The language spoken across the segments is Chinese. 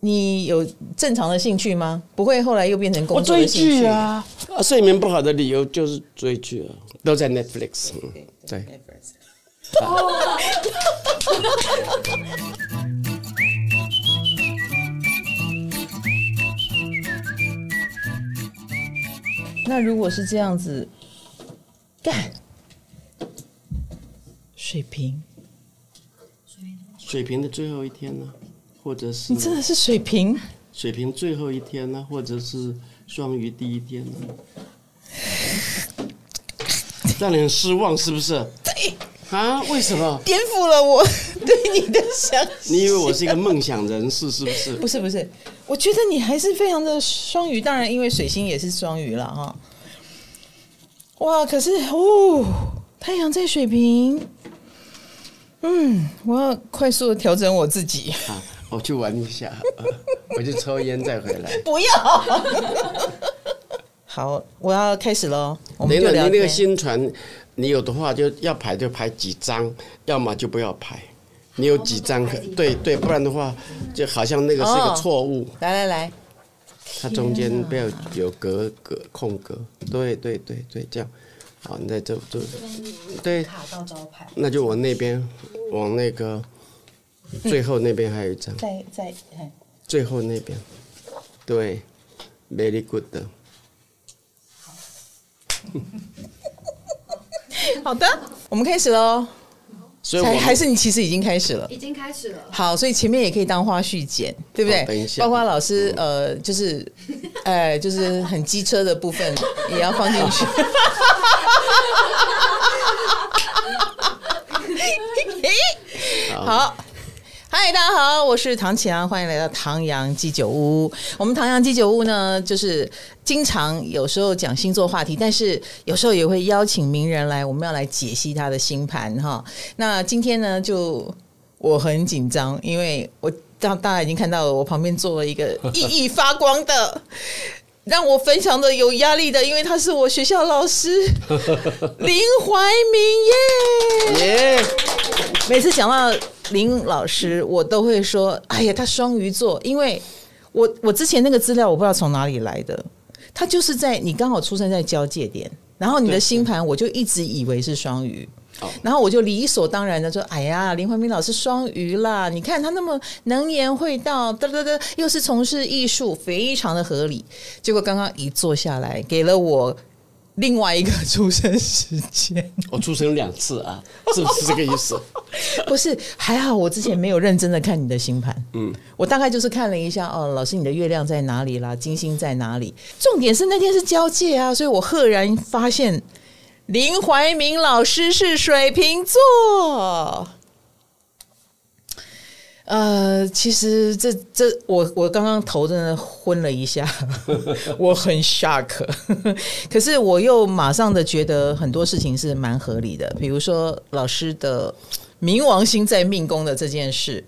你有正常的兴趣吗？不会后来又变成工作的兴趣？我追剧啊，啊，睡眠不好的理由就是追剧啊，都在 Netflix。嗯，对。那如果是这样子，干水瓶，水瓶的最后一天呢？或者是你真的是水瓶？水瓶最后一天呢？或者是双鱼第一天呢？让你很失望是不是？对啊？为什么？颠覆了我 对你的想。你以为我是一个梦想人士是不是？不是不是，我觉得你还是非常的双鱼。当然，因为水星也是双鱼了哈。哇！可是哦，太阳在水瓶。嗯，我要快速的调整我自己。啊，我去玩一下，我去抽烟再回来。不要。好，我要开始喽。你那，你那个新船，你有的话就要排就排几张，要么就不要排。你有几张可对对，不然的话就好像那个是一个错误。来来来，它中间不要有格格空格。对对对对，这样。好，你在这这对。卡到招牌。那就往那边，往那个最后那边还有一张。在在最后那边，对，very good。好的，我们开始喽。所以还是你其实已经开始了，已经开始了。好，所以前面也可以当花絮剪，对不对？等一下，包括老师呃，就是，哎，就是很机车的部分 也要放进去。好。嗨，大家好，我是唐启阳，欢迎来到唐阳鸡酒屋。我们唐阳鸡酒屋呢，就是经常有时候讲星座话题，但是有时候也会邀请名人来，我们要来解析他的星盘哈。那今天呢，就我很紧张，因为我大大家已经看到了，我旁边坐了一个熠熠发光的，让我非常的有压力的，因为他是我学校老师 林怀民耶耶。每次讲到。林老师，我都会说，哎呀，他双鱼座，因为我我之前那个资料我不知道从哪里来的，他就是在你刚好出生在交界点，然后你的星盘我就一直以为是双鱼，然后我就理所当然的说，哎呀，林怀民老师双鱼啦，你看他那么能言会道，哒哒哒，又是从事艺术，非常的合理。结果刚刚一坐下来，给了我。另外一个出生时间，我出生两次啊，是不是这个意思？不是，还好我之前没有认真的看你的星盘，嗯，我大概就是看了一下，哦，老师你的月亮在哪里啦？金星在哪里？重点是那天是交界啊，所以我赫然发现林怀民老师是水瓶座。呃，其实这这我我刚刚头真的昏了一下，我很 shock，可是我又马上的觉得很多事情是蛮合理的，比如说老师的冥王星在命宫的这件事，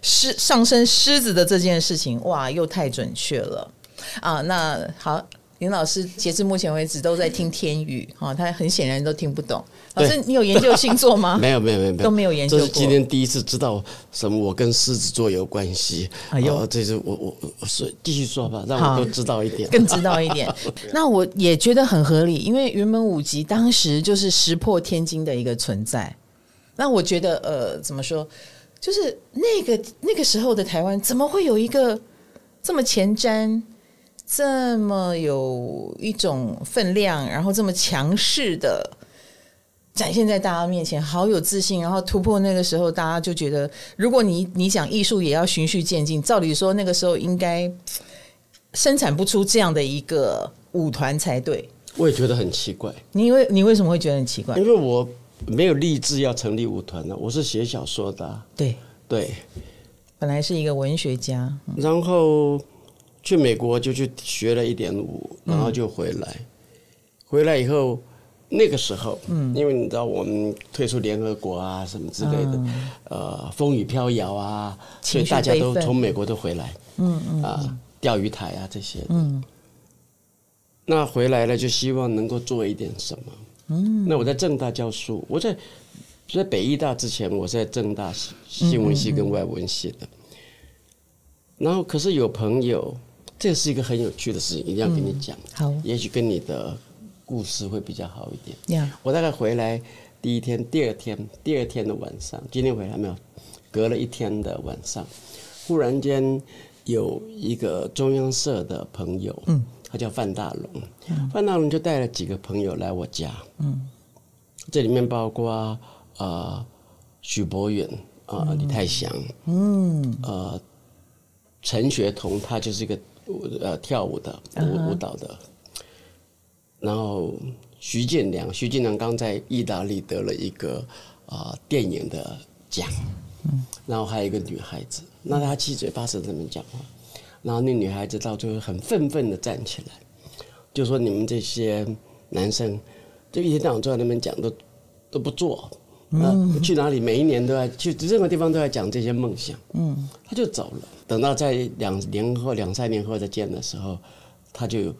狮上升狮子的这件事情，哇，又太准确了啊！那好。林老师截至目前为止都在听天语，哈，他很显然都听不懂。老师，你有研究星座吗？没有，没有，没有，都没有研究过。这是今天第一次知道什么我跟狮子座有关系。哎呦，这是我我我是继续说吧，让我都知道一点，更知道一点。那我也觉得很合理，因为云门舞集当时就是石破天惊的一个存在。那我觉得，呃，怎么说，就是那个那个时候的台湾，怎么会有一个这么前瞻？这么有一种分量，然后这么强势的展现在大家面前，好有自信。然后突破那个时候，大家就觉得，如果你你讲艺术也要循序渐进，照理说那个时候应该生产不出这样的一个舞团才对。我也觉得很奇怪。你为你为什么会觉得很奇怪？因为我没有立志要成立舞团呢，我是写小说的啊。对对，本来是一个文学家，然后。去美国就去学了一点舞，然后就回来。嗯、回来以后，那个时候，嗯，因为你知道我们退出联合国啊，什么之类的，嗯、呃，风雨飘摇啊，所以大家都从美国都回来，嗯嗯，啊，钓鱼台啊这些，嗯。那回来了就希望能够做一点什么，嗯。那我在正大教书，我在在北医大之前，我在正大新闻系跟外文系的。然后可是有朋友，这是一个很有趣的事情，一定要跟你讲。好，也许跟你的故事会比较好一点。呀，我大概回来第一天、第二天、第二天的晚上，今天回来没有？隔了一天的晚上，忽然间有一个中央社的朋友，嗯，他叫范大龙，范大龙就带了几个朋友来我家，嗯，这里面包括许博远啊、呃、李泰祥，嗯，呃。陈学彤，他就是一个呃跳舞的舞舞蹈的，然后徐建良，徐建良刚在意大利得了一个啊、呃、电影的奖，然后还有一个女孩子，那他七嘴八舌这么讲话，然后那女孩子到最后很愤愤的站起来，就说你们这些男生，就一天到晚坐在那边讲都都不做。嗯，去哪里？每一年都要去任何地方都要讲这些梦想。嗯，他就走了。等到在两年后、两三年后再见的时候，他就有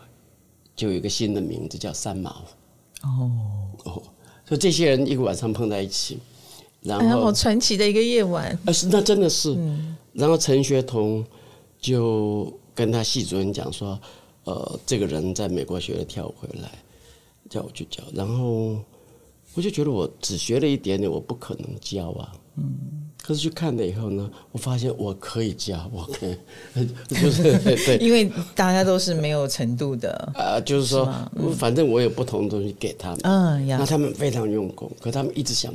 就有一个新的名字叫三毛。哦哦，所以这些人一个晚上碰在一起，然后、哎、好传奇的一个夜晚。呃，是那真的是。嗯、然后陈学彤就跟他系主任讲说：“呃，这个人在美国学了跳舞回来，叫我去教。”然后。我就觉得我只学了一点点，我不可能教啊。嗯。可是去看了以后呢，我发现我可以教，我可以，不是对。因为大家都是没有程度的。啊，就是说，反正我有不同的东西给他们。嗯，那他们非常用功，可他们一直想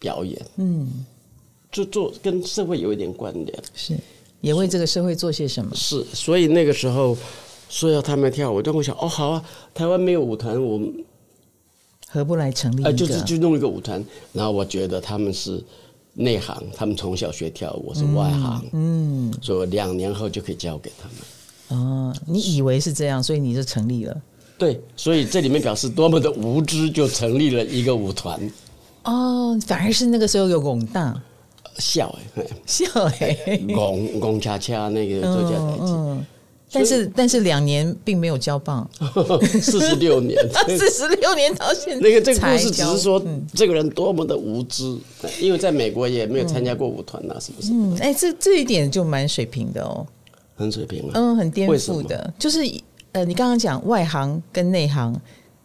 表演。嗯。就做跟社会有一点关联。是。也为这个社会做些什么？是。所以那个时候说要他们跳舞，我就会想，哦，好啊，台湾没有舞团，我们。何不来成立一个？呃，就是就弄一个舞团，然后我觉得他们是内行，他们从小学跳舞，我是外行，嗯，嗯，所以两年后就可以交给他们。哦，你以为是这样，所以你就成立了？对，所以这里面表示多么的无知，就成立了一个舞团。哦，反而是那个时候有拱大笑哎，笑哎，拱拱恰恰那个作家台词。但是但是两年并没有交棒，四十六年，四十六年到现在。那个这个故事只是说这个人多么的无知，因为在美国也没有参加过舞团呐，是不是？嗯，哎，这这一点就蛮水平的哦，很水平啊，嗯，很颠覆的，就是呃，你刚刚讲外行跟内行。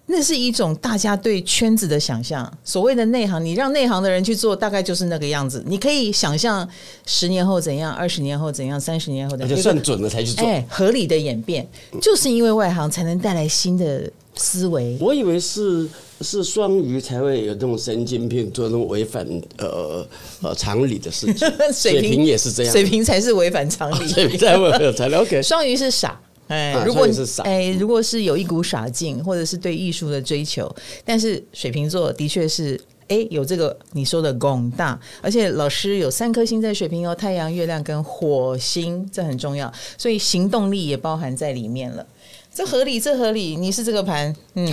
那是一种大家对圈子的想象。所谓的内行，你让内行的人去做，大概就是那个样子。你可以想象十年后怎样，二十年后怎样，三十年后怎样，就算准了才去做。哎，合理的演变，就是因为外行才能带来新的思维。我以为是是双鱼才会有这种神经病，做那种违反呃呃常理的事情。水平也是这样，水平才是违反常理，水平才违反常理。OK，双鱼是傻。哎，如果是傻。哎，如果是有一股傻劲，或者是对艺术的追求，但是水瓶座的确是哎，有这个你说的广大，而且老师有三颗星在水瓶哦，太阳、月亮跟火星，这很重要，所以行动力也包含在里面了。这合理，这合理，你是这个盘，嗯，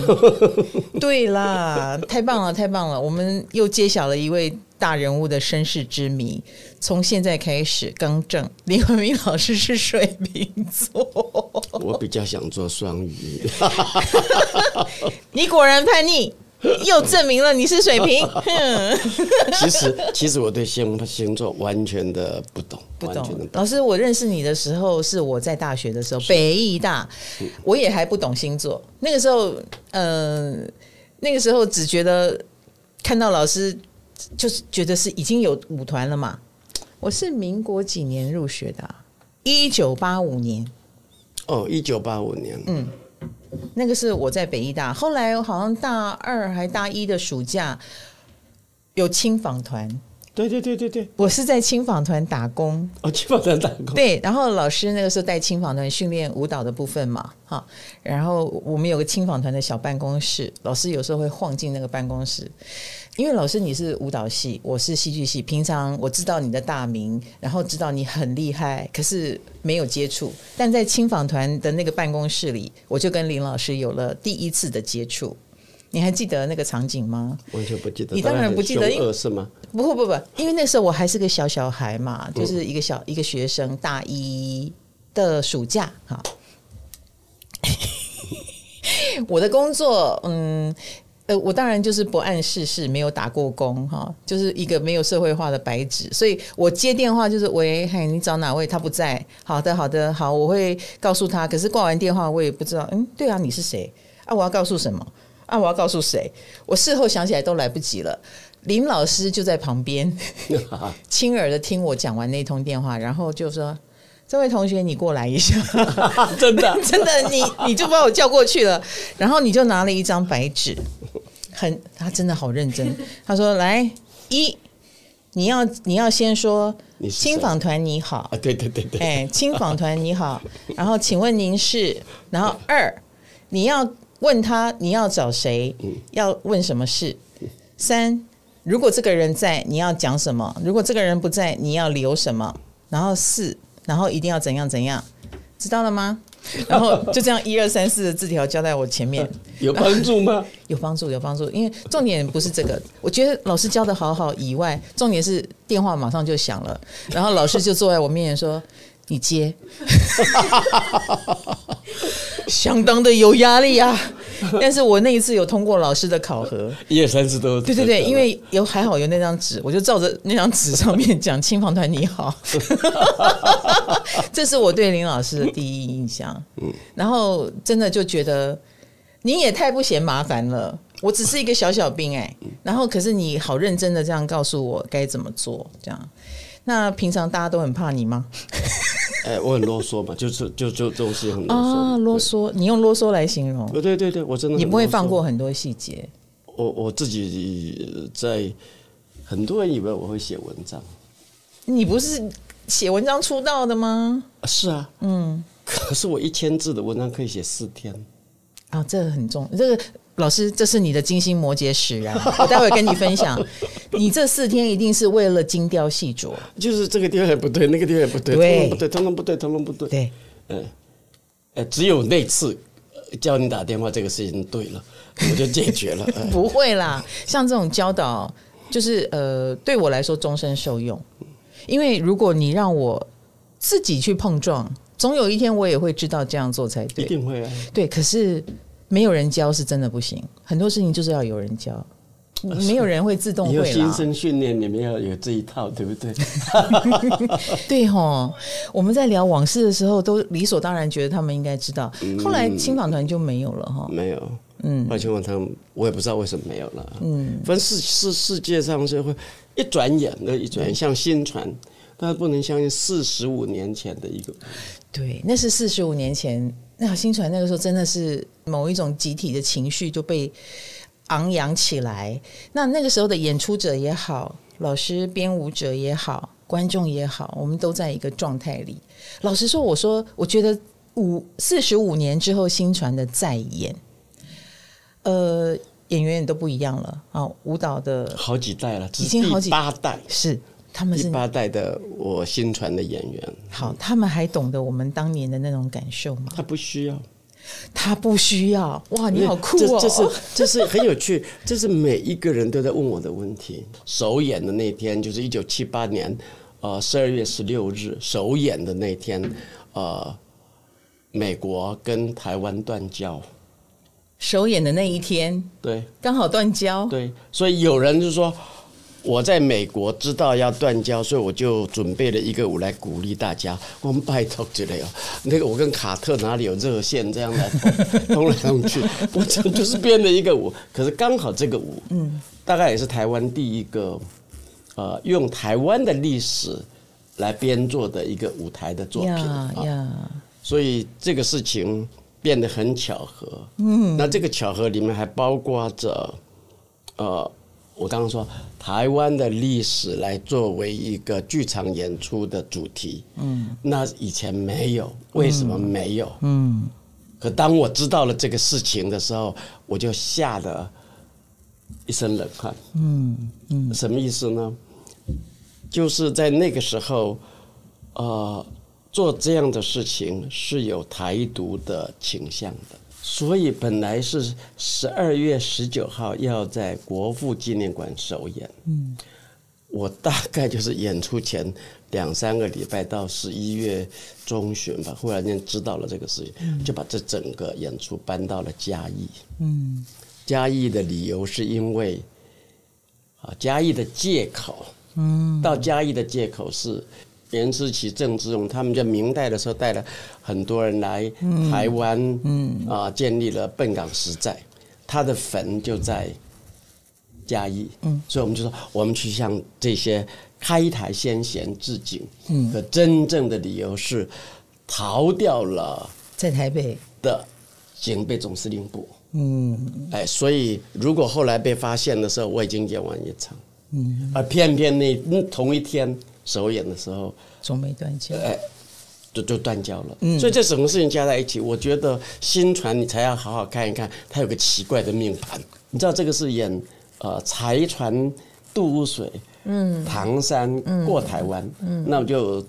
对啦，太棒了，太棒了，我们又揭晓了一位大人物的身世之谜。从现在开始更正，林文明老师是水瓶座，我比较想做双鱼，你果然叛逆。又证明了你是水瓶。其实，其实我对星星座完全的不懂，不懂。老师，我认识你的时候是我在大学的时候，北艺大，我也还不懂星座。那个时候，嗯、呃，那个时候只觉得看到老师，就是觉得是已经有舞团了嘛。我是民国几年入学的？一九八五年。哦，一九八五年。嗯。那个是我在北医大，后来好像大二还大一的暑假有青访团，对对对对对，我是在青访团打工，哦，青访团打工，对，然后老师那个时候带青访团训练舞蹈的部分嘛，哈，然后我们有个青访团的小办公室，老师有时候会晃进那个办公室。因为老师你是舞蹈系，我是戏剧系，平常我知道你的大名，然后知道你很厉害，可是没有接触。但在青访团的那个办公室里，我就跟林老师有了第一次的接触。你还记得那个场景吗？完全不记得。你当然不记得，因为是吗？不不不不，因为那时候我还是个小小孩嘛，就是一个小一个学生，大一的暑假哈。我的工作，嗯。呃，我当然就是不谙世事，没有打过工哈，就是一个没有社会化的白纸，所以我接电话就是喂，嘿，你找哪位？他不在。好的，好的，好，我会告诉他。可是挂完电话，我也不知道，嗯，对啊，你是谁？啊，我要告诉什么？啊，我要告诉谁？我事后想起来都来不及了。林老师就在旁边，亲耳的听我讲完那通电话，然后就说。这位同学，你过来一下，真的 真的，你你就把我叫过去了，然后你就拿了一张白纸，很他真的好认真。他说：“来一，你要你要先说，青访团你好，啊，对对对对，哎，青访团你好，然后请问您是，然后二，你要问他你要找谁，要问什么事，三，如果这个人在，你要讲什么？如果这个人不在，你要留什么？然后四。”然后一定要怎样怎样，知道了吗？然后就这样一二三四的字条交在我前面，有帮助吗？有帮助，有帮助。因为重点不是这个，我觉得老师教的好好以外，重点是电话马上就响了，然后老师就坐在我面前说：“你接。”相当的有压力啊！但是我那一次有通过老师的考核，一二三四都对对对，因为有还好有那张纸，我就照着那张纸上面讲“青访团你好”，这是我对林老师的第一印象。嗯，然后真的就觉得你也太不嫌麻烦了，我只是一个小小兵哎，然后可是你好认真的这样告诉我该怎么做，这样。那平常大家都很怕你吗？哎、欸，我很啰嗦嘛，就是就就这种事很啰嗦啊，啰嗦，你用啰嗦来形容？对对对，我真的你不会放过很多细节。我我自己在很多人以为我会写文章，你不是写文章出道的吗？是啊，嗯，可是我一千字的文章可以写四天啊，这个很重，这个。老师，这是你的金星摩羯使然，我待会跟你分享。你这四天一定是为了精雕细琢，就是这个地方也不对，那个地方也不对，对，不对，通通不对，通通不对。对，嗯，呃，只有那次叫你打电话，这个事情对了，我就解决了。不会啦，像这种教导，就是呃，对我来说终身受用。因为如果你让我自己去碰撞，总有一天我也会知道这样做才对。一定会啊。对，可是。没有人教是真的不行，很多事情就是要有人教，没有人会自动会啦。新生训练里面要有这一套，对不对？对齁，我们在聊往事的时候，都理所当然觉得他们应该知道。后来青访团就没有了哈，没有，嗯，而且我他们我也不知道为什么没有了，嗯，反正世世世界上就会一转眼的一转眼，像新传，大家不能相信四十五年前的一个，对，那是四十五年前。那新传那个时候真的是某一种集体的情绪就被昂扬起来。那那个时候的演出者也好，老师、编舞者也好，观众也好，我们都在一个状态里。老实说，我说我觉得五四十五年之后新传的再演，呃，演员也都不一样了啊，舞蹈的好几代了，已经好几八代是。他们是第八代的我新传的演员。好，他们还懂得我们当年的那种感受吗？他不需要，他不需要。哇，你好酷哦！这，这是这是很有趣，这是每一个人都在问我的问题。首演的那天就是一九七八年，呃，十二月十六日首演的那天，呃，美国跟台湾断交。首演的那一天，对，刚好断交。对，所以有人就说。我在美国知道要断交，所以我就准备了一个舞来鼓励大家。我们拜托之类哦，那个我跟卡特哪里有热线这样来 通来通去，我就就是编了一个舞。可是刚好这个舞，嗯，大概也是台湾第一个，呃，用台湾的历史来编做的一个舞台的作品啊。所以这个事情变得很巧合。嗯，那这个巧合里面还包括着，呃。我刚刚说台湾的历史来作为一个剧场演出的主题，嗯，那以前没有，为什么没有？嗯，可当我知道了这个事情的时候，我就吓得一身冷汗。嗯嗯，什么意思呢？就是在那个时候，呃，做这样的事情是有台独的倾向的。所以本来是十二月十九号要在国父纪念馆首演，嗯，我大概就是演出前两三个礼拜到十一月中旬吧，忽然间知道了这个事情，就把这整个演出搬到了嘉义，嗯，嘉义的理由是因为啊，嘉义的借口，嗯，到嘉义的借口是颜思齐、郑芝龙他们在明代的时候带了很多人来台湾，嗯啊，建立了笨港石寨，他的坟就在嘉义，嗯，所以我们就说，我们去向这些开台先贤致敬，嗯，的真正的理由是逃掉了在台北的警备总司令部。嗯，哎，所以如果后来被发现的时候，我已经演完一场，嗯，而偏偏那同一天首演的时候，总没断交，哎，就就断交了。嗯，所以这什么事情加在一起，我觉得新传你才要好好看一看，它有个奇怪的命盘。你知道这个是演呃财船渡污水，嗯，唐山过台湾，嗯，那我就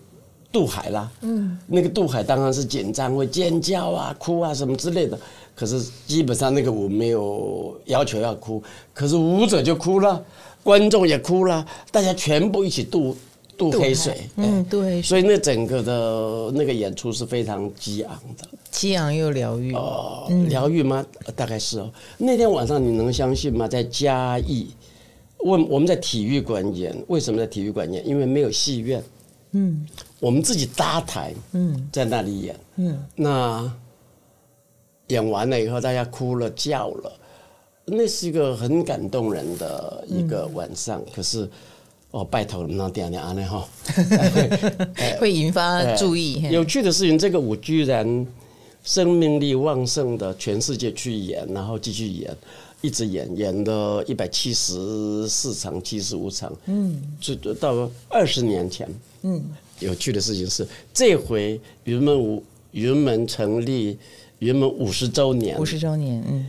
渡海啦，嗯，那个渡海当然是紧张，会尖叫啊、哭啊什么之类的。可是基本上那个舞没有要求要哭，可是舞者就哭了，观众也哭了，大家全部一起渡渡黑水，嗯，渡黑水，所以那整个的那个演出是非常激昂的，激昂又疗愈哦，疗愈吗？大概是哦。那天晚上你能相信吗？在嘉义，问我们在体育馆演，为什么在体育馆演？因为没有戏院，嗯，我们自己搭台，嗯，在那里演，嗯，那。演完了以后，大家哭了叫了，那是一个很感动人的一个晚上。嗯、可是，哦，拜托那点点安内哈，会引发注意。有趣的事情，这个舞居然生命力旺盛的全世界去演，然后继续演，一直演，演了一百七十四场、七十五场。嗯，就到二十年前。嗯，有趣的事情是，这回云门舞云门成立。云门五十周年，五十周年，嗯，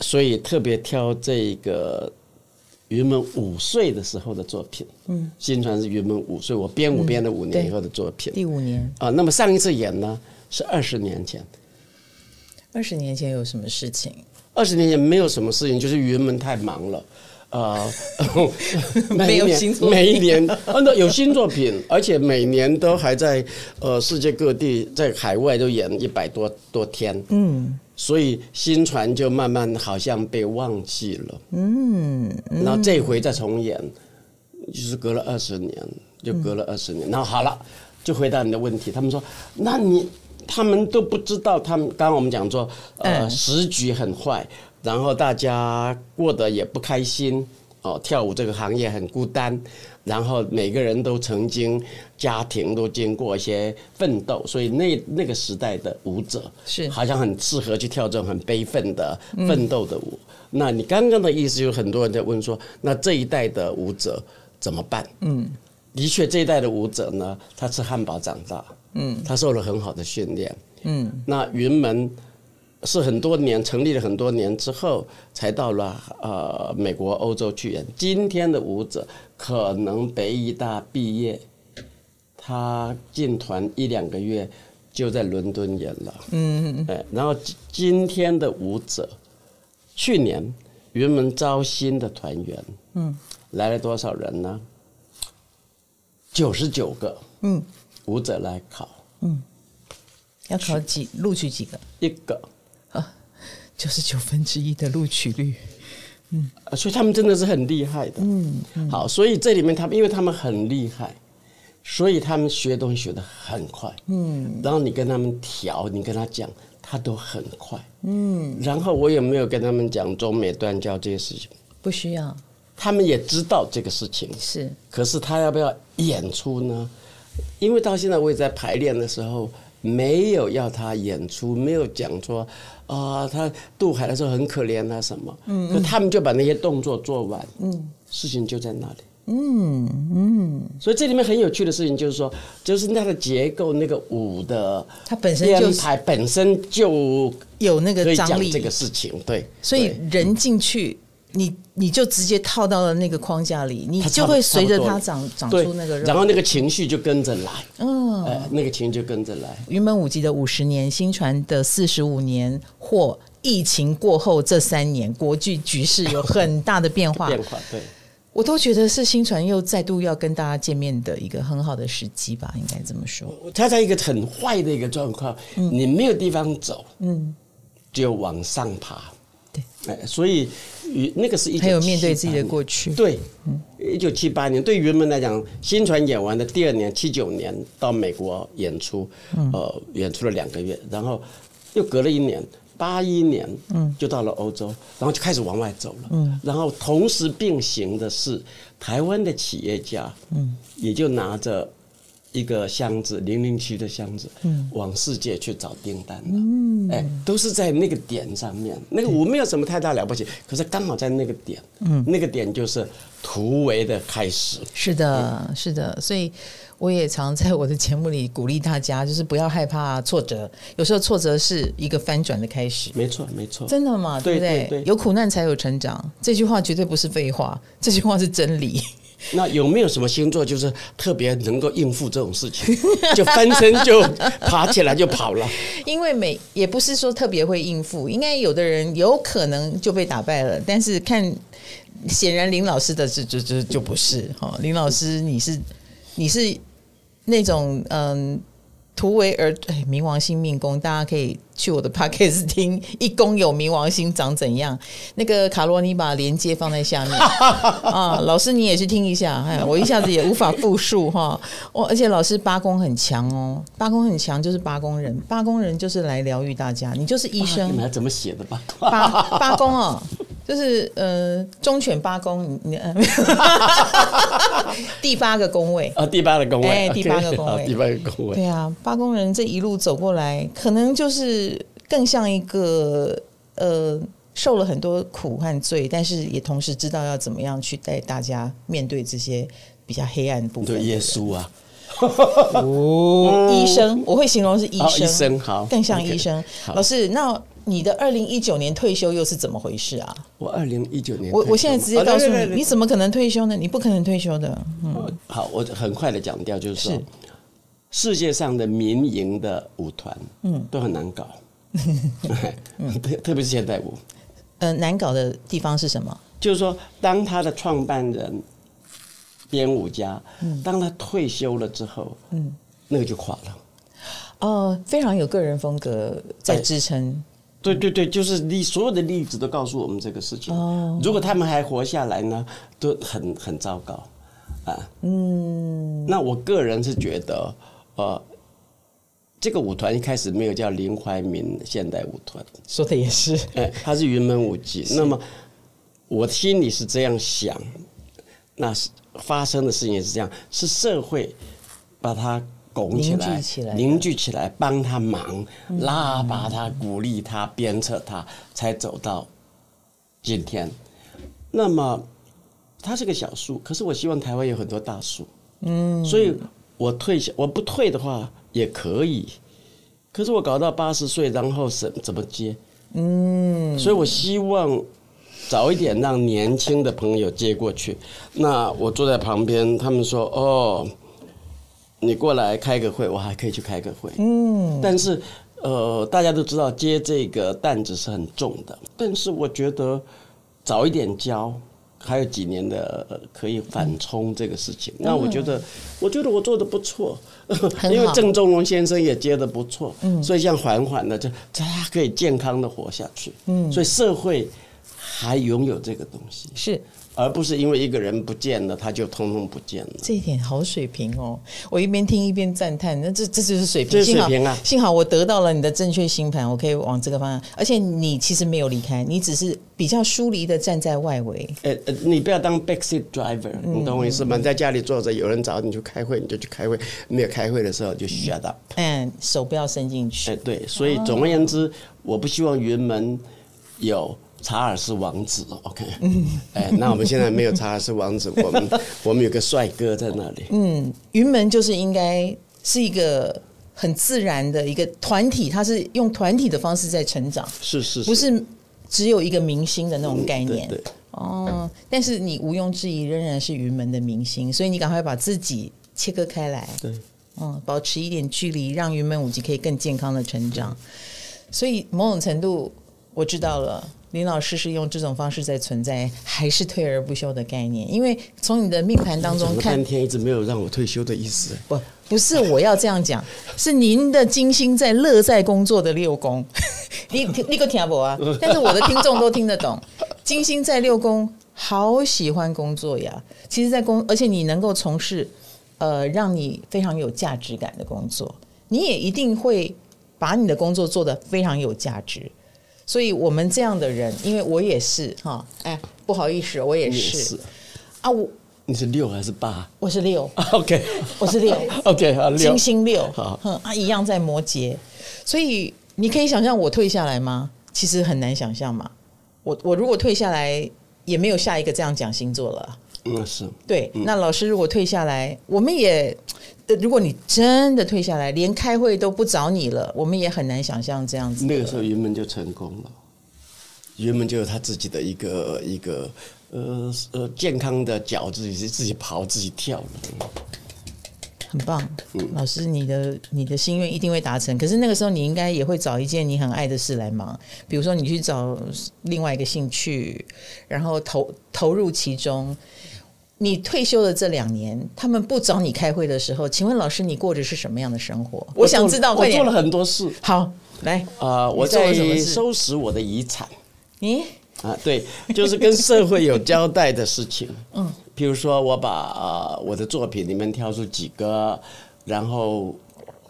所以特别挑这个云门五岁的时候的作品，嗯，新传是云门五岁，我编舞编了五年以后的作品，第五年。啊。那么上一次演呢是二十年前，二十年前有什么事情？二十年前没有什么事情，就是云门太忙了。啊，没有新作，每一年按照有新作品，而且每年都还在呃世界各地，在海外都演一百多多天，嗯，所以新传就慢慢好像被忘记了，嗯，然后这回再重演，就是隔了二十年，就隔了二十年，然后好了，就回答你的问题，他们说，那你他们都不知道，他们刚刚我们讲说，呃，时局很坏。然后大家过得也不开心哦，跳舞这个行业很孤单，然后每个人都曾经家庭都经过一些奋斗，所以那那个时代的舞者是好像很适合去跳这种很悲愤的奋斗的舞。那你刚刚的意思，有很多人在问说，那这一代的舞者怎么办？嗯，的确，这一代的舞者呢，他吃汉堡长大，嗯，他受了很好的训练，嗯，那云门。是很多年成立了很多年之后，才到了呃美国、欧洲去演。今天的舞者可能北艺大毕业，他进团一两个月就在伦敦演了。嗯嗯。然后今天的舞者，去年云门招新的团员，嗯，来了多少人呢？九十九个。嗯，舞者来考。嗯，要考几？录取几个？一个。就是九分之一的录取率，嗯，所以他们真的是很厉害的，嗯，嗯，好，所以这里面他们，因为他们很厉害，所以他们学东西学的很快，嗯，然后你跟他们调，你跟他讲，他都很快，嗯，然后我也没有跟他们讲中美断交这些事情，不需要，他们也知道这个事情。是，可是他要不要演出呢？因为到现在我也在排练的时候。没有要他演出，没有讲说啊，他渡海的时候很可怜啊什么，他们就把那些动作做完，嗯，事情就在那里，嗯嗯，所以这里面很有趣的事情就是说，就是那个结构，那个舞的，它本身就台本身就有那个张力，这个事情对，所以人进去。你你就直接套到了那个框架里，你就会随着它长长出那个肉，然后那个情绪就跟着来，嗯，哎，那个情绪就跟着来。云门舞集的五十年，新传的四十五年，或疫情过后这三年，国际局势有很大的变化，变化，对，我都觉得是新传又再度要跟大家见面的一个很好的时机吧，应该这么说。它在一个很坏的一个状况，你没有地方走，嗯，就往上爬。哎，所以与那个是一，还有面对自己的过去。对，一九七八年，对于云门来讲，新传演完的第二年，七九年到美国演出，呃，演出了两个月，然后又隔了一年，八一年，嗯，就到了欧洲，然后就开始往外走了，嗯，然后同时并行的是台湾的企业家，嗯，也就拿着。一个箱子，零零七的箱子，嗯，往世界去找订单了，嗯，哎，都是在那个点上面。那个我没有什么太大了不起，可是刚好在那个点，嗯，那个点就是突围的开始。是的，是的，所以我也常在我的节目里鼓励大家，就是不要害怕挫折，有时候挫折是一个翻转的开始。没错，没错，真的吗？对不对？对，有苦难才有成长，这句话绝对不是废话，这句话是真理。那有没有什么星座就是特别能够应付这种事情，就翻身就爬起来就跑了？因为每也不是说特别会应付，应该有的人有可能就被打败了，但是看显然林老师的是就就就不是哈，林老师你是你是那种嗯。突围而哎，冥王星命宫，大家可以去我的 podcast 听一公有冥王星长怎样。那个卡罗，尼把连接放在下面啊。老师，你也去听一下。哎，我一下子也无法复述哈。哦，而且老师八宫很强哦，八宫很强就是八宫人，八宫人就是来疗愈大家。你就是医生，你们怎么写的吧？八八宫哦。就是呃，忠犬八公，你呃 第八个宫位啊，第八个宫位，哎，第八个宫位，第八个宫位，对啊，八宫人这一路走过来，可能就是更像一个呃，受了很多苦和罪，但是也同时知道要怎么样去带大家面对这些比较黑暗部分。对耶稣啊，哦，医生，我会形容是医生，医生好，更像医生。老师，那。你的二零一九年退休又是怎么回事啊？我二零一九年，我我现在直接告诉你，你怎么可能退休呢？你不可能退休的。嗯，好，我很快的讲掉，就是说，是世界上的民营的舞团，嗯，都很难搞，嗯、特特别是现代舞。呃，难搞的地方是什么？就是说，当他的创办人编舞家，嗯，当他退休了之后，嗯，那个就垮了。哦，非常有个人风格在支撑。哎对对对，就是你所有的例子都告诉我们这个事情。哦，如果他们还活下来呢，都很很糟糕啊。嗯，那我个人是觉得，呃，这个舞团一开始没有叫林怀民现代舞团，说的也是。哎，他是云门舞集。那么我心里是这样想，那是发生的事情也是这样，是社会把它。拱起来，凝聚起来，帮他忙，拉拔他，鼓励他，鞭策他，才走到今天。那么，他是个小树，可是我希望台湾有很多大树。嗯，所以我退下，我不退的话也可以。可是我搞到八十岁，然后怎怎么接？嗯，所以我希望早一点让年轻的朋友接过去。那我坐在旁边，他们说：“哦。”你过来开个会，我还可以去开个会。嗯，但是，呃，大家都知道接这个担子是很重的。但是我觉得早一点交，还有几年的可以反冲这个事情。嗯、那我觉得，我觉得我做的不错，因为郑中龙先生也接的不错。嗯，所以这样缓缓的，就他可以健康的活下去。嗯，所以社会还拥有这个东西。是。而不是因为一个人不见了，他就通通不见了。这一点好水平哦！我一边听一边赞叹，那这这就是水平。这是水平啊！幸好，我得到了你的正确星盘，我可以往这个方向。而且你其实没有离开，你只是比较疏离的站在外围。呃呃，你不要当 backseat driver，你懂我意思吗？嗯、在家里坐着，有人找你去开会，你就去开会；没有开会的时候就 shut up。嗯，手不要伸进去。哎，对，所以总而言之，哦、我不希望云门有。查尔斯王子，OK，哎，那我们现在没有查尔斯王子，我们我们有个帅哥在那里。嗯，云门就是应该是一个很自然的一个团体，它是用团体的方式在成长，是是，是，不是只有一个明星的那种概念。嗯、对，对哦，但是你毋庸置疑仍然是云门的明星，所以你赶快把自己切割开来，对，嗯，保持一点距离，让云门舞集可以更健康的成长。所以某种程度，我知道了。林老师是用这种方式在存在，还是退而不休的概念？因为从你的命盘当中看，半天一直没有让我退休的意思。不，不是我要这样讲，是您的金星在乐在工作的六宫。你你个听不啊？但是我的听众都听得懂，金星在六宫，好喜欢工作呀。其实，在工，而且你能够从事呃让你非常有价值感的工作，你也一定会把你的工作做得非常有价值。所以我们这样的人，因为我也是哈，哎，不好意思，我也是，也是啊，我你是六还是八？我是六，OK，我是六，OK，六，金星六，好，啊，一样在摩羯，所以你可以想象我退下来吗？其实很难想象嘛。我我如果退下来，也没有下一个这样讲星座了。嗯，是对。那老师如果退下来，我们也。如果你真的退下来，连开会都不找你了，我们也很难想象这样子。那个时候云门就成功了，云门就有他自己的一个一个呃呃健康的脚，自己自己跑自己跳了，很棒。老师，你的你的心愿一定会达成。可是那个时候你应该也会找一件你很爱的事来忙，比如说你去找另外一个兴趣，然后投投入其中。你退休的这两年，他们不找你开会的时候，请问老师，你过的是什么样的生活？我，我想知道。我做了很多事。好，来啊、呃，我在收拾我的遗产。咦啊，对，就是跟社会有交代的事情。嗯，譬如说我把啊、呃、我的作品里面挑出几个，然后。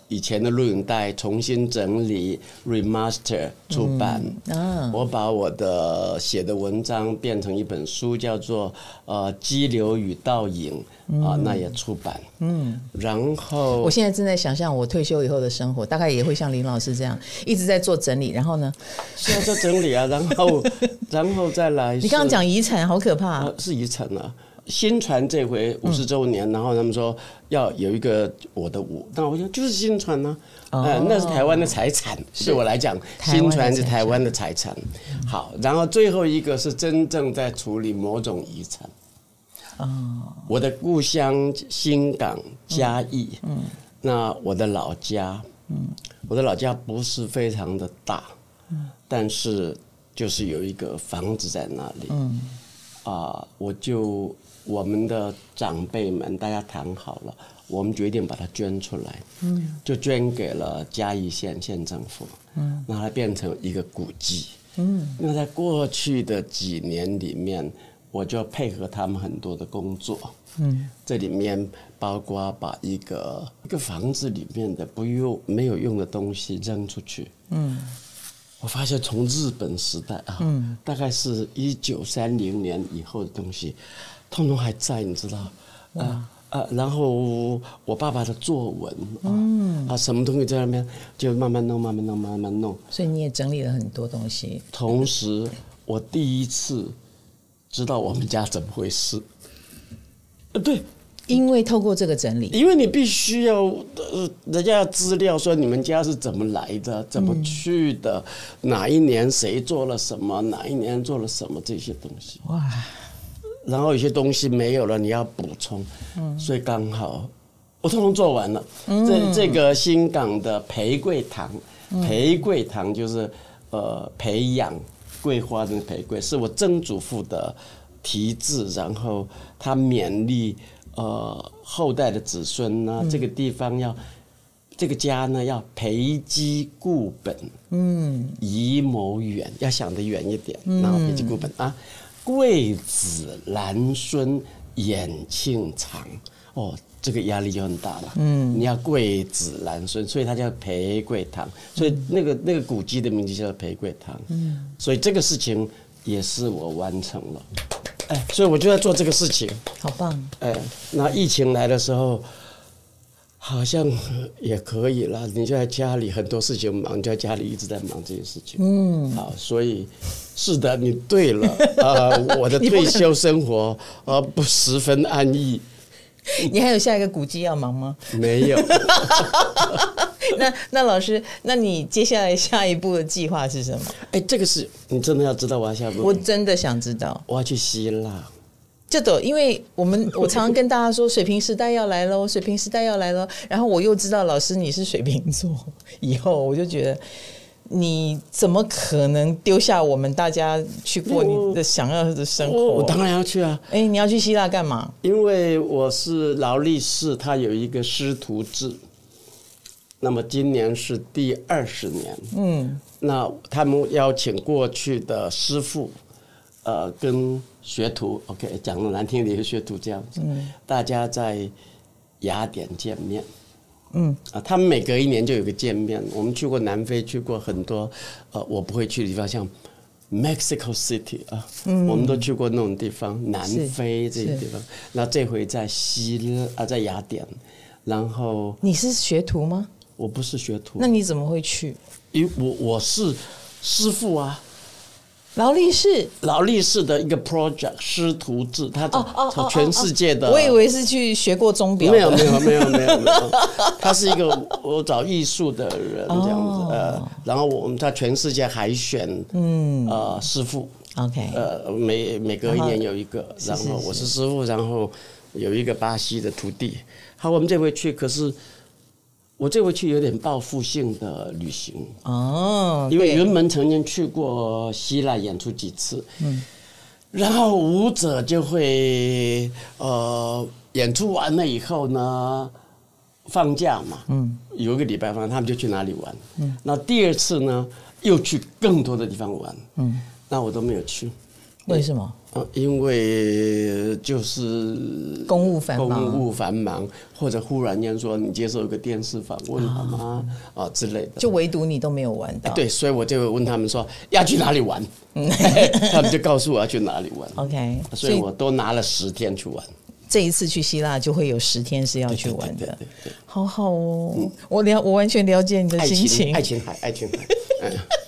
以前的录影带重新整理，remaster 出版。嗯啊、我把我的写的文章变成一本书，叫做《呃激流与倒影》啊，那也出版。嗯，然后我现在正在想象我退休以后的生活，大概也会像林老师这样一直在做整理。然后呢，现在做整理啊，然后 然后再来。你刚刚讲遗产，好可怕、是遗产啊。新传这回五十周年，嗯、然后他们说要有一个我的舞，那我想就是新传呢、啊，哦、呃，那是台湾的财产，是。对我来讲，新传是台湾的财产。好，然后最后一个是真正在处理某种遗产。哦，我的故乡新港嘉义，嗯，那我的老家，嗯，我的老家不是非常的大，嗯，但是就是有一个房子在那里，嗯，啊、呃，我就。我们的长辈们，大家谈好了，我们决定把它捐出来，嗯，就捐给了嘉义县县政府，嗯，让它变成一个古迹，嗯，那在过去的几年里面，我就配合他们很多的工作，嗯，这里面包括把一个一个房子里面的不用没有用的东西扔出去，嗯，我发现从日本时代啊，嗯，大概是一九三零年以后的东西。通通还在，你知道？啊啊！然后我爸爸的作文啊，嗯、啊，什么东西在那边，就慢慢弄，慢慢弄，慢慢弄。所以你也整理了很多东西。同时，我第一次知道我们家怎么回事。呃，对，因为透过这个整理，因为你必须要呃，人家要资料说你们家是怎么来的，怎么去的，嗯、哪一年谁做了什么，哪一年做了什么这些东西。哇！然后有些东西没有了，你要补充，嗯、所以刚好我通通做完了。嗯、这这个新港的培桂堂，嗯、培桂堂就是呃培养桂花的培桂，是我曾祖父的题字，然后他勉励呃后代的子孙呢，嗯、这个地方要这个家呢要培基固本，嗯，以谋远，要想得远一点，然后培基固本啊。贵子兰孙衍庆长，哦，这个压力就很大了。嗯，你要桂子兰孙，所以它叫培桂堂，所以那个那个古迹的名字叫培桂堂。嗯，所以这个事情也是我完成了。哎，所以我就在做这个事情，好棒。哎，那疫情来的时候。好像也可以了，你就在家里很多事情忙，就在家里一直在忙这些事情。嗯，好，所以是的，你对了 啊、呃，我的退休生活啊不，不十分安逸。你还有下一个古迹要忙吗？没有。那那老师，那你接下来下一步的计划是什么？哎，这个是你真的要知道我要下一步？我真的想知道。我要去希腊。这都因为我们，我常常跟大家说，水平时代要来喽，水平时代要来了。然后我又知道老师你是水瓶座，以后我就觉得你怎么可能丢下我们大家去过你的想要的生活？我当然要去啊！哎，你要去希腊干嘛？因为我是劳力士，他有一个师徒制。那么今年是第二十年。嗯，那他们邀请过去的师傅，呃，跟学徒，OK，讲的难听点，学徒这样子，嗯、大家在雅典见面。嗯啊，他们每隔一年就有个见面。我们去过南非，去过很多呃我不会去的地方，像 Mexico City 啊，嗯、我们都去过那种地方。南非这些地方，那这回在希腊啊，在雅典。然后你是学徒吗？我不是学徒。那你怎么会去？因为我我是师傅啊。劳力士，劳力士的一个 project 师徒制，他从全世界的，我以为是去学过钟表，没有没有没有没有没有，他是一个我找艺术的人这样子呃，然后我们在全世界海选嗯。呃师傅，OK。呃每每隔一年有一个，然后我是师傅，然后有一个巴西的徒弟，好，我们这回去可是。我这回去有点报复性的旅行。哦，因为云门曾经去过希腊演出几次，嗯，然后舞者就会呃演出完了以后呢，放假嘛，嗯，有一个礼拜放，他们就去哪里玩，嗯，那第二次呢又去更多的地方玩，嗯，那我都没有去，为什么？因为就是公务繁忙，公务繁忙，或者忽然间说你接受一个电视访问好吗？啊之类的，就唯独你都没有玩到。对，所以我就问他们说要去哪里玩，他们就告诉我要去哪里玩。OK，所以我都拿了十天去玩。这一次去希腊就会有十天是要去玩的，对对对，好好哦，我了，我完全了解你的心情，爱琴海，爱琴海。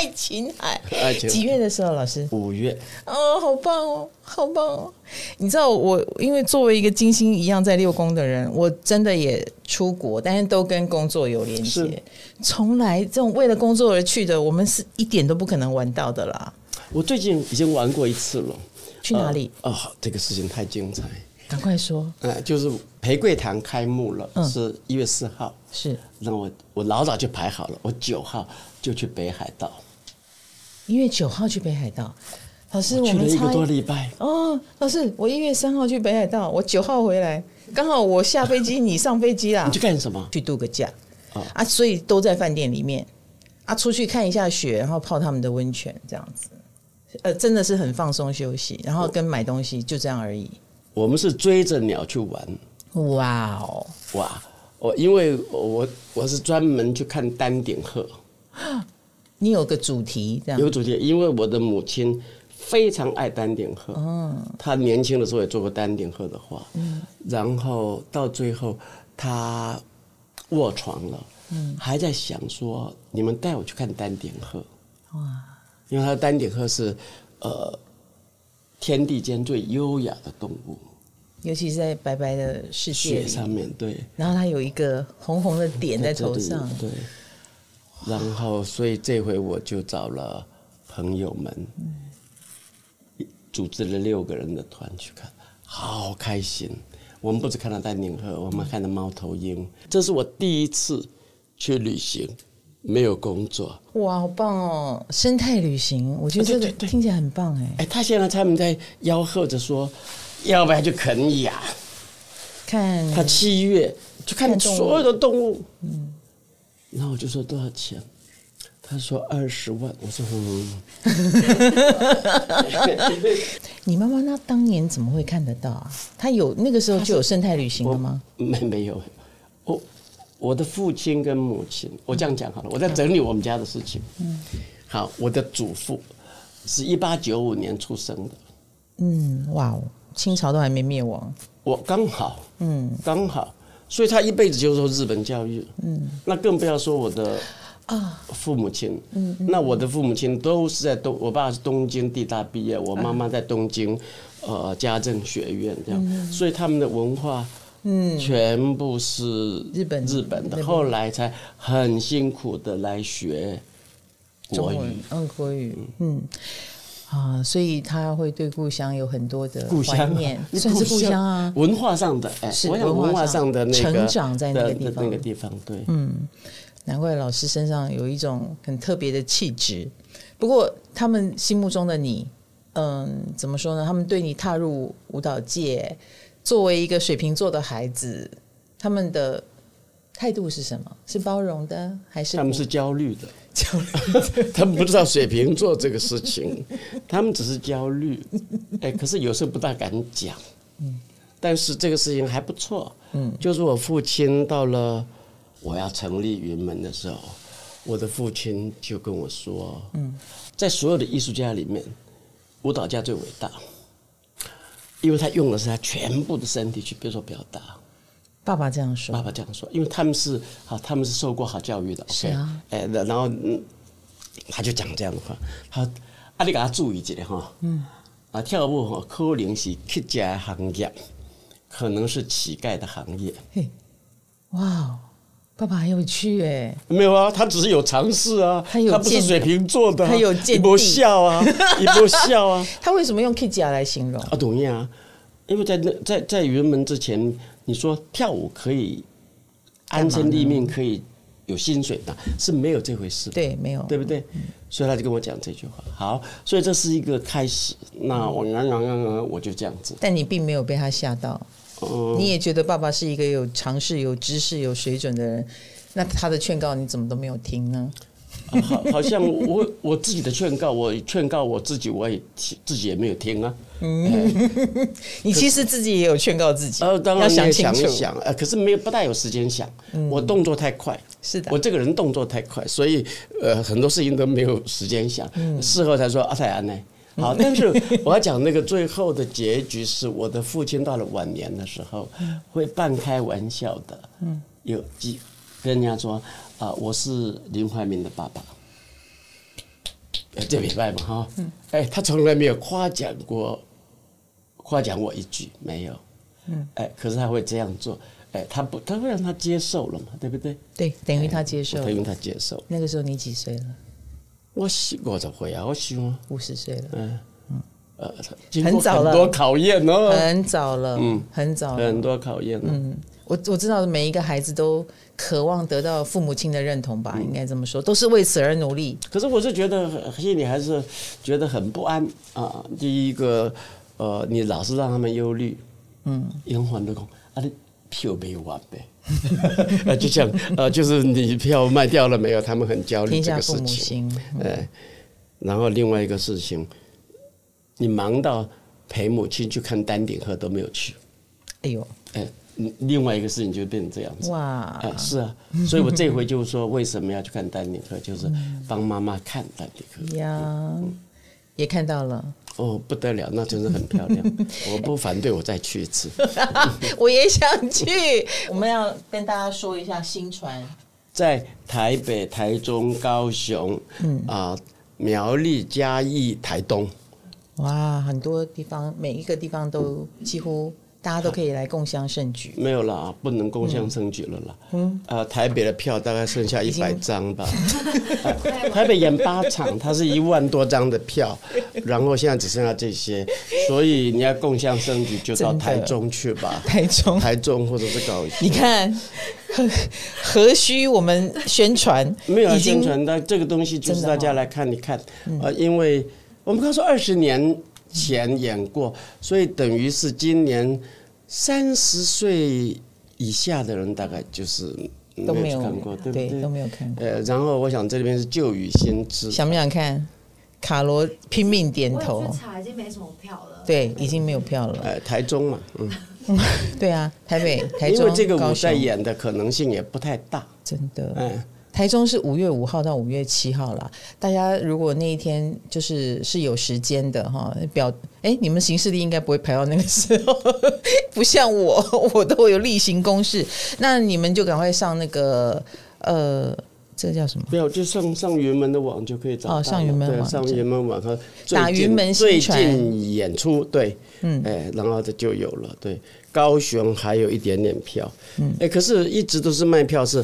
爱琴海，几月的时候，老师？五月。哦，好棒哦，好棒哦！你知道我，因为作为一个金星一样在六宫的人，我真的也出国，但是都跟工作有连接。从来这种为了工作而去的，我们是一点都不可能玩到的啦。我最近已经玩过一次了。去哪里？哦，这个事情太精彩，赶快说。呃，就是培贵堂开幕了，是一月四号。是，那我我老早就排好了，我九号就去北海道。一月九号去北海道，老师，我去了一个多礼拜哦。老师，我一月三号去北海道，我九号回来，刚好我下飞机，你上飞机啦。你去干什么？去度个假啊，所以都在饭店里面啊，出去看一下雪，然后泡他们的温泉，这样子，呃，真的是很放松休息，然后跟买东西就这样而已。我们是追着鸟去玩，哇哦，哇，我因为我我是专门去看丹顶鹤。你有个主题，这样。有主题，因为我的母亲非常爱丹顶鹤，嗯，她年轻的时候也做过丹顶鹤的画，嗯，然后到最后她卧床了，嗯，还在想说你们带我去看丹顶鹤，哇，因为她的丹顶鹤是呃天地间最优雅的动物，尤其是在白白的世界上面，对，然后它有一个红红的点在头上，对。然后，所以这回我就找了朋友们，组织了六个人的团去看，好开心。我们不止看到丹顶鹤，我们看到猫头鹰。这是我第一次去旅行，没有工作。哇，好棒哦！生态旅行，我觉得这个听起来很棒哎。哎，他现在他们在吆喝着说，要不然就肯亚，看他七月就看所有的动物，嗯。然后我就说多少钱？他说二十万。我说嗯。你妈妈那当年怎么会看得到啊？她有那个时候就有生态旅行了吗？没没有。我我的父亲跟母亲，我这样讲好了。我在整理我们家的事情。嗯。好，我的祖父是一八九五年出生的。嗯，哇哦，清朝都还没灭亡。我刚好，嗯，刚好。所以他一辈子就受日本教育，嗯，那更不要说我的啊。父母亲，嗯，那我的父母亲都是在东，我爸是东京地大毕业，我妈妈在东京，呃，家政学院这样，所以他们的文化，嗯，全部是日本日本。的，后来才很辛苦的来学国语，嗯，国语，嗯。啊，所以他会对故乡有很多的怀念，算是故乡啊，文化上的，哎，是文化上的那个成长在那个地方，那个地方，对，嗯，难怪老师身上有一种很特别的气质。不过他们心目中的你，嗯，怎么说呢？他们对你踏入舞蹈界，作为一个水瓶座的孩子，他们的态度是什么？是包容的，还是他们是焦虑的？焦虑，他们不知道水瓶座这个事情，他们只是焦虑。哎，可是有时候不大敢讲。嗯，但是这个事情还不错。嗯，就是我父亲到了我要成立云门的时候，我的父亲就跟我说：“嗯，在所有的艺术家里面，舞蹈家最伟大，因为他用的是他全部的身体去比如说表达。”爸爸这样说。爸爸这样说，因为他们是好，他们是受过好教育的。是啊。哎，然后嗯，他就讲这样的话，他啊，你给他注意一点哈。嗯。啊，跳舞哈，可能是乞丐行业，可能是乞丐的行业。嘿，哇，爸爸很有趣哎。没有啊，他只是有尝试啊。他有，他不是水瓶座的。他有。一波笑啊，一波笑啊。他为什么用乞丐来形容？啊，同意啊，因为在那在在云门之前。你说跳舞可以安身立命，可以有薪水的，是没有这回事。对，没有，对不对？所以他就跟我讲这句话。好，所以这是一个开始。那我然然然我就这样子。但你并没有被他吓到，你也觉得爸爸是一个有常识、有知识、有水准的人。那他的劝告你怎么都没有听呢？好，好像我我自己的劝告，我劝告我自己，我也自己也没有听啊。嗯，你其实自己也有劝告自己，呃，当然想想一想，呃，可是没有不大有时间想，我动作太快，是的，我这个人动作太快，所以呃，很多事情都没有时间想，事后才说阿泰安呢。好，但是我要讲那个最后的结局是，我的父亲到了晚年的时候，会半开玩笑的，嗯，有几跟人家说。啊，我是林怀民的爸爸，这明白吗哈，哎，他从来没有夸奖过，夸奖我一句没有，嗯，哎，可是他会这样做，哎，他不，他会让他接受了嘛，对不对？对，等于他接受，等于他接受。那个时候你几岁了？我十五十岁啊，我希望五十岁了，嗯嗯，呃，很早了，很多考验哦，很早了，嗯，很早，很多考验，嗯。我我知道每一个孩子都渴望得到父母亲的认同吧，应该这么说，都是为此而努力。可是我是觉得心里还是觉得很不安啊。第一个，呃，你老是让他们忧虑，嗯，永远都讲啊，你票没有完呗，就像呃，就是你票卖掉了没有？他们很焦虑这个事情。哎，然后另外一个事情，你忙到陪母亲去看丹顶鹤都没有去。哎呦，哎。另外一个事情就变成这样子哇！啊，是啊，所以我这回就是说，为什么要去看丹尼克，就是帮妈妈看丹尼克呀，也看到了哦，不得了，那真是很漂亮。我不反对，我再去一次。我也想去。我们要跟大家说一下新船，在台北、台中、高雄，嗯啊，苗栗、嘉义、台东，哇，很多地方，每一个地方都几乎。大家都可以来共襄盛举。没有啦，不能共襄盛举了啦。嗯。呃，台北的票大概剩下一百张吧。台北演八场，它是一万多张的票，然后现在只剩下这些，所以你要共襄盛举，就到台中去吧。台中。台中或者是高雄。你看，何何须我们宣传？没有宣传，但这个东西就是大家来看，一看，呃，因为我们刚说二十年。前演过，所以等于是今年三十岁以下的人大概就是都没有看过，对不对？对，都没有看过。呃，然后我想这边是旧雨新知，想不想看？卡罗拼命点头。查已经没什么票了。对，已经没有票了。呃，台中嘛，嗯，对啊，台北、台中，因为这个舞台演的可能性也不太大，真的。嗯。台中是五月五号到五月七号啦，大家如果那一天就是是有时间的哈，表哎，你们行事历应该不会排到那个时候，不像我，我都有例行公事。那你们就赶快上那个呃，这个叫什么？不要，就上上云门的网就可以找到。哦，上云门网，上云门网和打云门最近演出，对，嗯，哎，然后这就有了。对，高雄还有一点点票，嗯，哎，可是一直都是卖票是。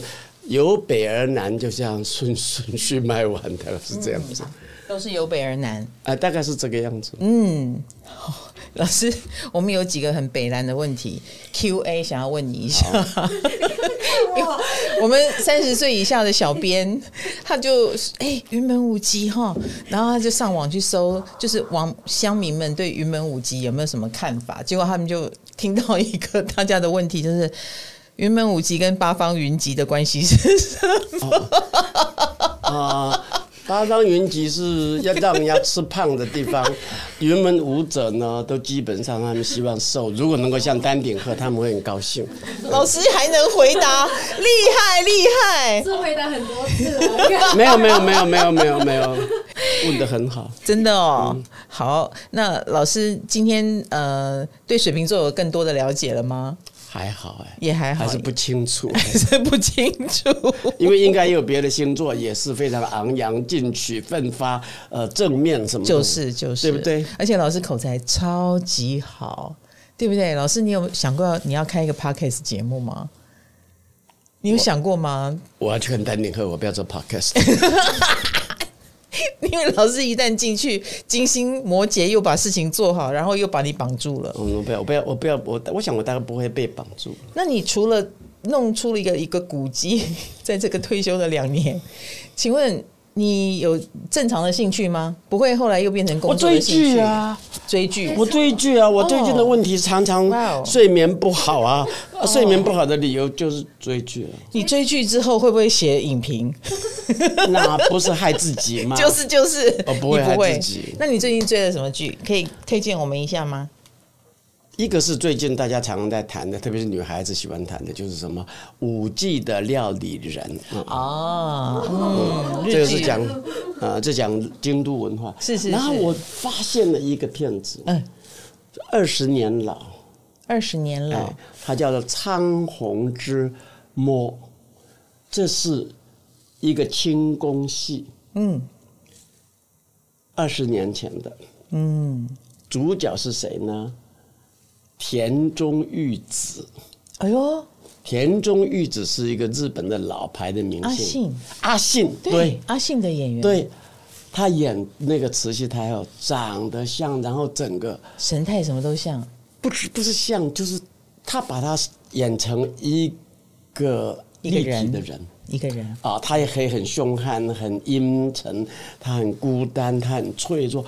由北而南，就这样顺顺序卖完的，是这样子，嗯、都是由北而南啊、呃，大概是这个样子。嗯，老师，我们有几个很北南的问题，Q A 想要问你一下。我们三十岁以下的小编，他就哎云门舞集哈，然后他就上网去搜，就是网乡民们对云门舞集有没有什么看法？结果他们就听到一个大家的问题，就是云门舞集跟八方云集的关系是什么？啊、哦。呃八方云集是要让人家吃胖的地方，云门舞者呢，都基本上他们希望瘦。如果能够像丹顶鹤，他们会很高兴。老师还能回答，厉害厉害！是回答很多次了。没有没有没有没有没有没有，问的很好，真的哦。嗯、好，那老师今天呃，对水瓶座有更多的了解了吗？还好哎，也还好，还是不清楚，还是不清楚。因为应该也有别的星座也是非常昂扬、进取、奋发，呃，正面什么，就是就是，对不对？而且老师口才超级好，对不对？老师，你有想过你要开一个 podcast 节目吗？你有想过吗？我，我要去看丹顶鹤，我不要做 podcast。因为老师一旦进去，金星摩羯又把事情做好，然后又把你绑住了。嗯，我不要，我不要，我不要，我我想我大概不会被绑住。那你除了弄出了一个一个古迹，在这个退休的两年，请问？你有正常的兴趣吗？不会，后来又变成工作的兴趣？我追剧啊，追剧。我追剧啊，我最近的问题常常睡眠不好啊。Oh. 睡眠不好的理由就是追剧啊。你追剧之后会不会写影评？那不是害自己吗？就 是就是，我不会害自己。那你最近追了什么剧？可以推荐我们一下吗？一个是最近大家常常在谈的，特别是女孩子喜欢谈的，就是什么五 G 的料理人。啊，嗯，这个是讲啊，这讲京都文化。是是是。然后我发现了一个片子，嗯，二十年老，二十年老，它叫做《苍红之魔》，这是一个清宫戏，嗯，二十年前的，嗯，主角是谁呢？田中裕子，哎呦，田中裕子是一个日本的老牌的明星，阿信，阿信，对，对。阿信的演员，对，他演那个慈禧太后长得像，然后整个神态什么都像，不是不是像，就是他把他演成一个立体的人，一个人，一个人啊，他也可以很凶悍、很阴沉，他很孤单，他很脆弱，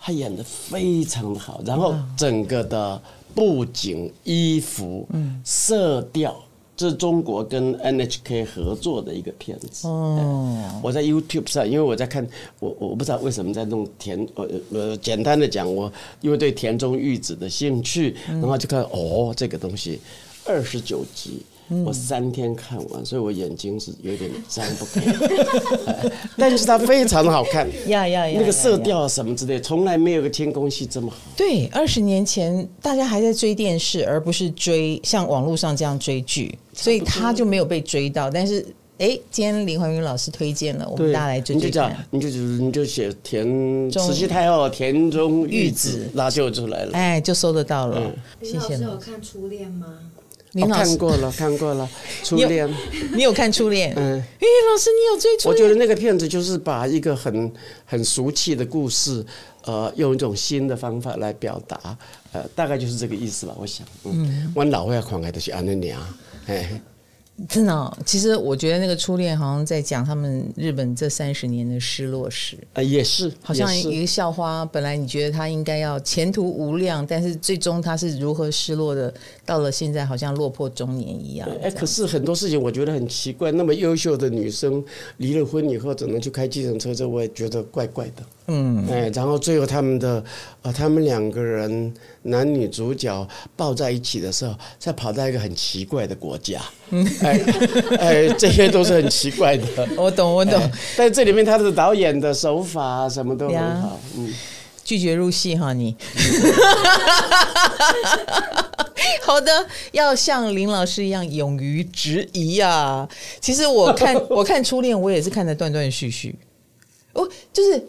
他演的非常的好，然后整个的。布景、衣服、色调，这是中国跟 NHK 合作的一个片子。哦，我在 YouTube 上，因为我在看，我我不知道为什么在弄田，呃呃，简单的讲，我因为对田中裕子的兴趣，然后就看哦，这个东西二十九集。我三天看完，所以我眼睛是有点张不开，但是它非常的好看，呀呀呀，那个色调什么之类，从来没有个天宫戏这么好。对，二十年前大家还在追电视，而不是追像网络上这样追剧，所以他就没有被追到。但是，哎，今天林怀民老师推荐了，我们大家来追追看。你就你就写田慈禧太后田中玉子，那就出来了，哎，就搜得到了。谢谢。林老师有看初恋吗？我看过了，看过了，初恋。你有看初恋？嗯。哎，老师，你有追初恋？我觉得那个片子就是把一个很很俗气的故事，呃，用一种新的方法来表达，呃，大概就是这个意思吧。我想，嗯，我老会狂爱的是安妮娘，哎。真的、哦，其实我觉得那个初恋好像在讲他们日本这三十年的失落史啊，也是，好像一个校花，本来你觉得她应该要前途无量，但是最终她是如何失落的，到了现在好像落魄中年一样。哎，可是很多事情我觉得很奇怪，那么优秀的女生离了婚以后，只能去开计程车，这我也觉得怪怪的。嗯，哎，然后最后他们的啊，他们两个人男女主角抱在一起的时候，再跑到一个很奇怪的国家，哎哎，这些都是很奇怪的。我懂，我懂。但这里面他的导演的手法什么都很好。嗯，拒绝入戏哈你。好的，要像林老师一样勇于质疑啊。其实我看我看初恋，我也是看的断断续续。哦，就是。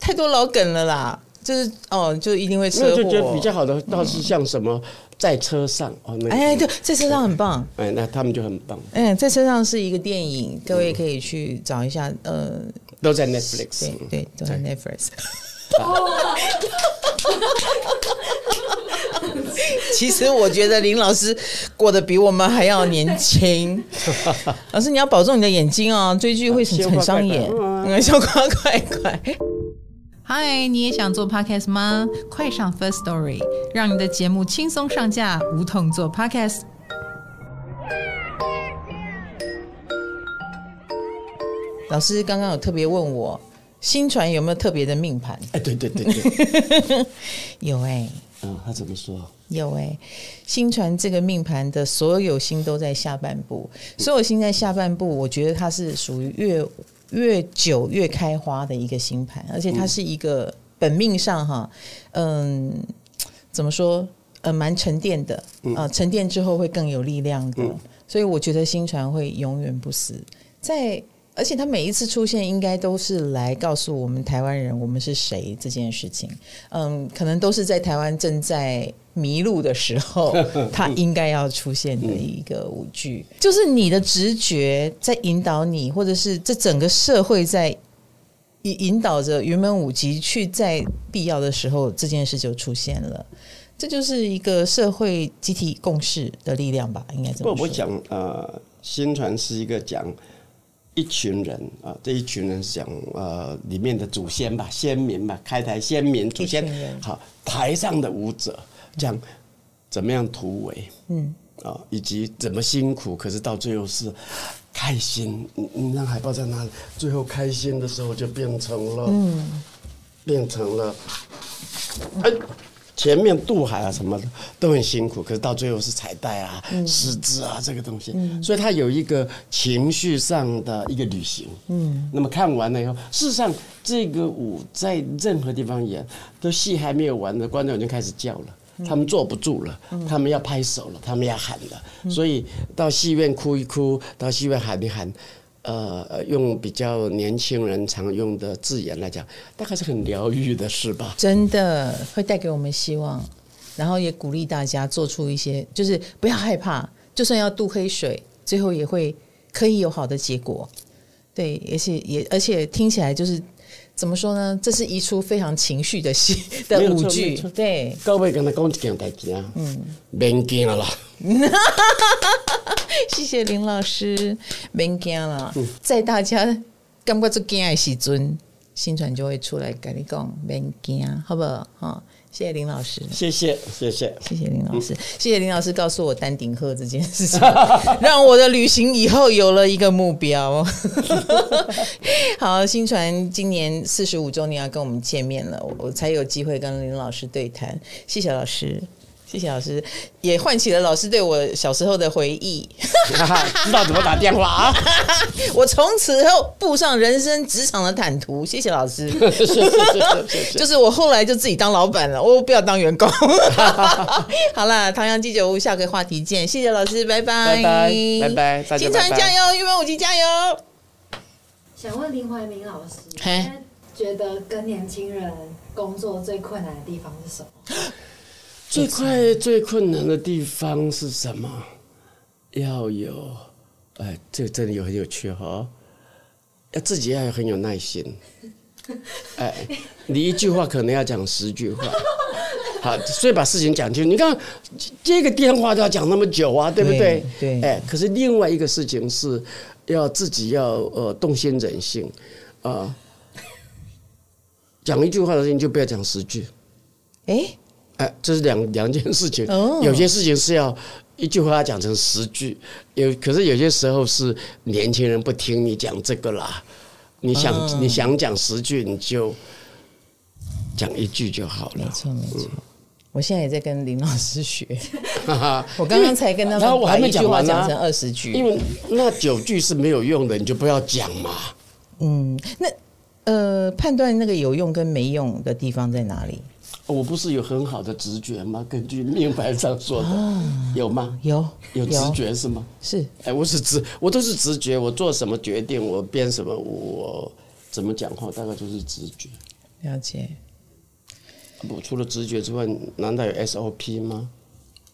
太多老梗了啦，就是哦，就一定会车祸。就觉得比较好的倒是像什么在车上哦，那、哎，对，在车上很棒。哎，那他们就很棒。哎，在车上是一个电影，各位可以去找一下。呃，都在 Netflix。对对，都在 Netflix。其实我觉得林老师过得比我们还要年轻。老师，你要保重你的眼睛哦，追剧会很很伤眼。嗯，小瓜快快。嗨，你也想做 Podcast 吗？快上 First Story，让你的节目轻松上架，无痛做 Podcast。老师刚刚有特别问我，新传有没有特别的命盘？哎，对对对对，有哎、欸。嗯，他怎么说？有哎、欸，薪传这个命盘的所有星都在下半部，所有星在下半部，我觉得它是属于越越久越开花的一个星盘，而且它是一个本命上哈，嗯，怎么说？呃，蛮沉淀的啊、呃，沉淀之后会更有力量的，所以我觉得星船会永远不死，在。而且他每一次出现，应该都是来告诉我们台湾人我们是谁这件事情。嗯，可能都是在台湾正在迷路的时候，他应该要出现的一个舞剧，就是你的直觉在引导你，或者是这整个社会在引引导着云门舞集去在必要的时候，这件事就出现了。这就是一个社会集体共识的力量吧？应该这么说。不，我讲呃，宣传是一个讲。一群人啊，这一群人是讲呃里面的祖先吧，先民吧，开台先民祖先，好，台上的舞者讲怎么样突围，嗯啊，以及怎么辛苦，可是到最后是开心。你你让海报在哪里？最后开心的时候就变成了，嗯，变成了，哎。前面渡海啊什么的都很辛苦，可是到最后是彩带啊、诗词啊这个东西，所以它有一个情绪上的一个旅行。嗯，那么看完了以后，事实上这个舞在任何地方演，都戏还没有完呢观众已经开始叫了，他们坐不住了，他们要拍手了，他们要喊了，所以到戏院哭一哭，到戏院喊一喊。呃，用比较年轻人常用的字眼来讲，大概是很疗愈的事吧。真的会带给我们希望，然后也鼓励大家做出一些，就是不要害怕，就算要渡黑水，最后也会可以有好的结果。对，而且也而且听起来就是怎么说呢？这是一出非常情绪的戏的舞剧。对，各位跟他讲一件代志啊，嗯，别惊了啦。谢谢林老师，别惊了，在大家感觉最惊的时阵，新传就会出来跟你讲，别惊，好不好？哈，谢谢林老师，谢谢谢谢谢谢林老师，谢谢林老师告诉我丹顶鹤这件事情，让我的旅行以后有了一个目标。好，新传今年四十五周年要跟我们见面了，我才有机会跟林老师对谈，谢谢老师。谢谢老师，也唤起了老师对我小时候的回忆。知道怎么打电话啊？我从此后步上人生职场的坦途。谢谢老师。就是我后来就自己当老板了，我不要当员工。好了，唐阳鸡酒屋，下个话题见。谢谢老师，拜拜，拜拜，拜拜，薪传加油，云门舞集加油。想问林怀民老师，嘿觉得跟年轻人工作最困难的地方是什么？最快最困难的地方是什么？要有，哎，这个真的有很有趣哈，要自己要很有耐心，哎，你一句话可能要讲十句话，好，所以把事情讲清楚。你看接个电话都要讲那么久啊，对不对？对，哎，可是另外一个事情是要自己要呃动心忍性啊，讲一句话的事情就不要讲十句，哎。哎，这是两两件事情。有些事情是要一句话要讲成十句，有可是有些时候是年轻人不听你讲这个啦。你想你想讲十句，你就讲一句就好了。没错没错，我现在也在跟林老师学。我刚刚才跟他们把一句话讲成二十句，因为那九句是没有用的，你就不要讲嘛。嗯，那呃，判断那个有用跟没用的地方在哪里？我不是有很好的直觉吗？根据命盘上说的，哦、有吗？有有直觉是吗？是，哎，我是直，我都是直觉。我做什么决定，我编什么，我怎么讲话，大概都是直觉。了解。不，除了直觉之外，难道有 SOP 吗？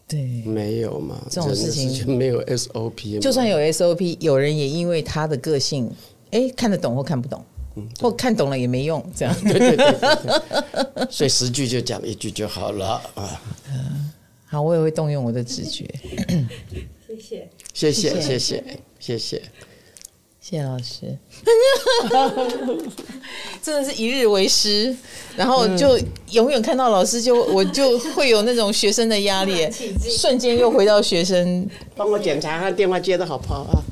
对，没有嘛。这种事情，事情没有 SOP。就算有 SOP，有人也因为他的个性，哎，看得懂或看不懂。或看懂了也没用，这样。对对对，对，所以十句就讲一句就好了啊。好，我也会动用我的直觉。谢谢，谢谢，谢谢，谢谢。谢谢老师，真的是一日为师，然后就永远看到老师就，就我就会有那种学生的压力，瞬间又回到学生。帮我检查下电话接的好不好啊？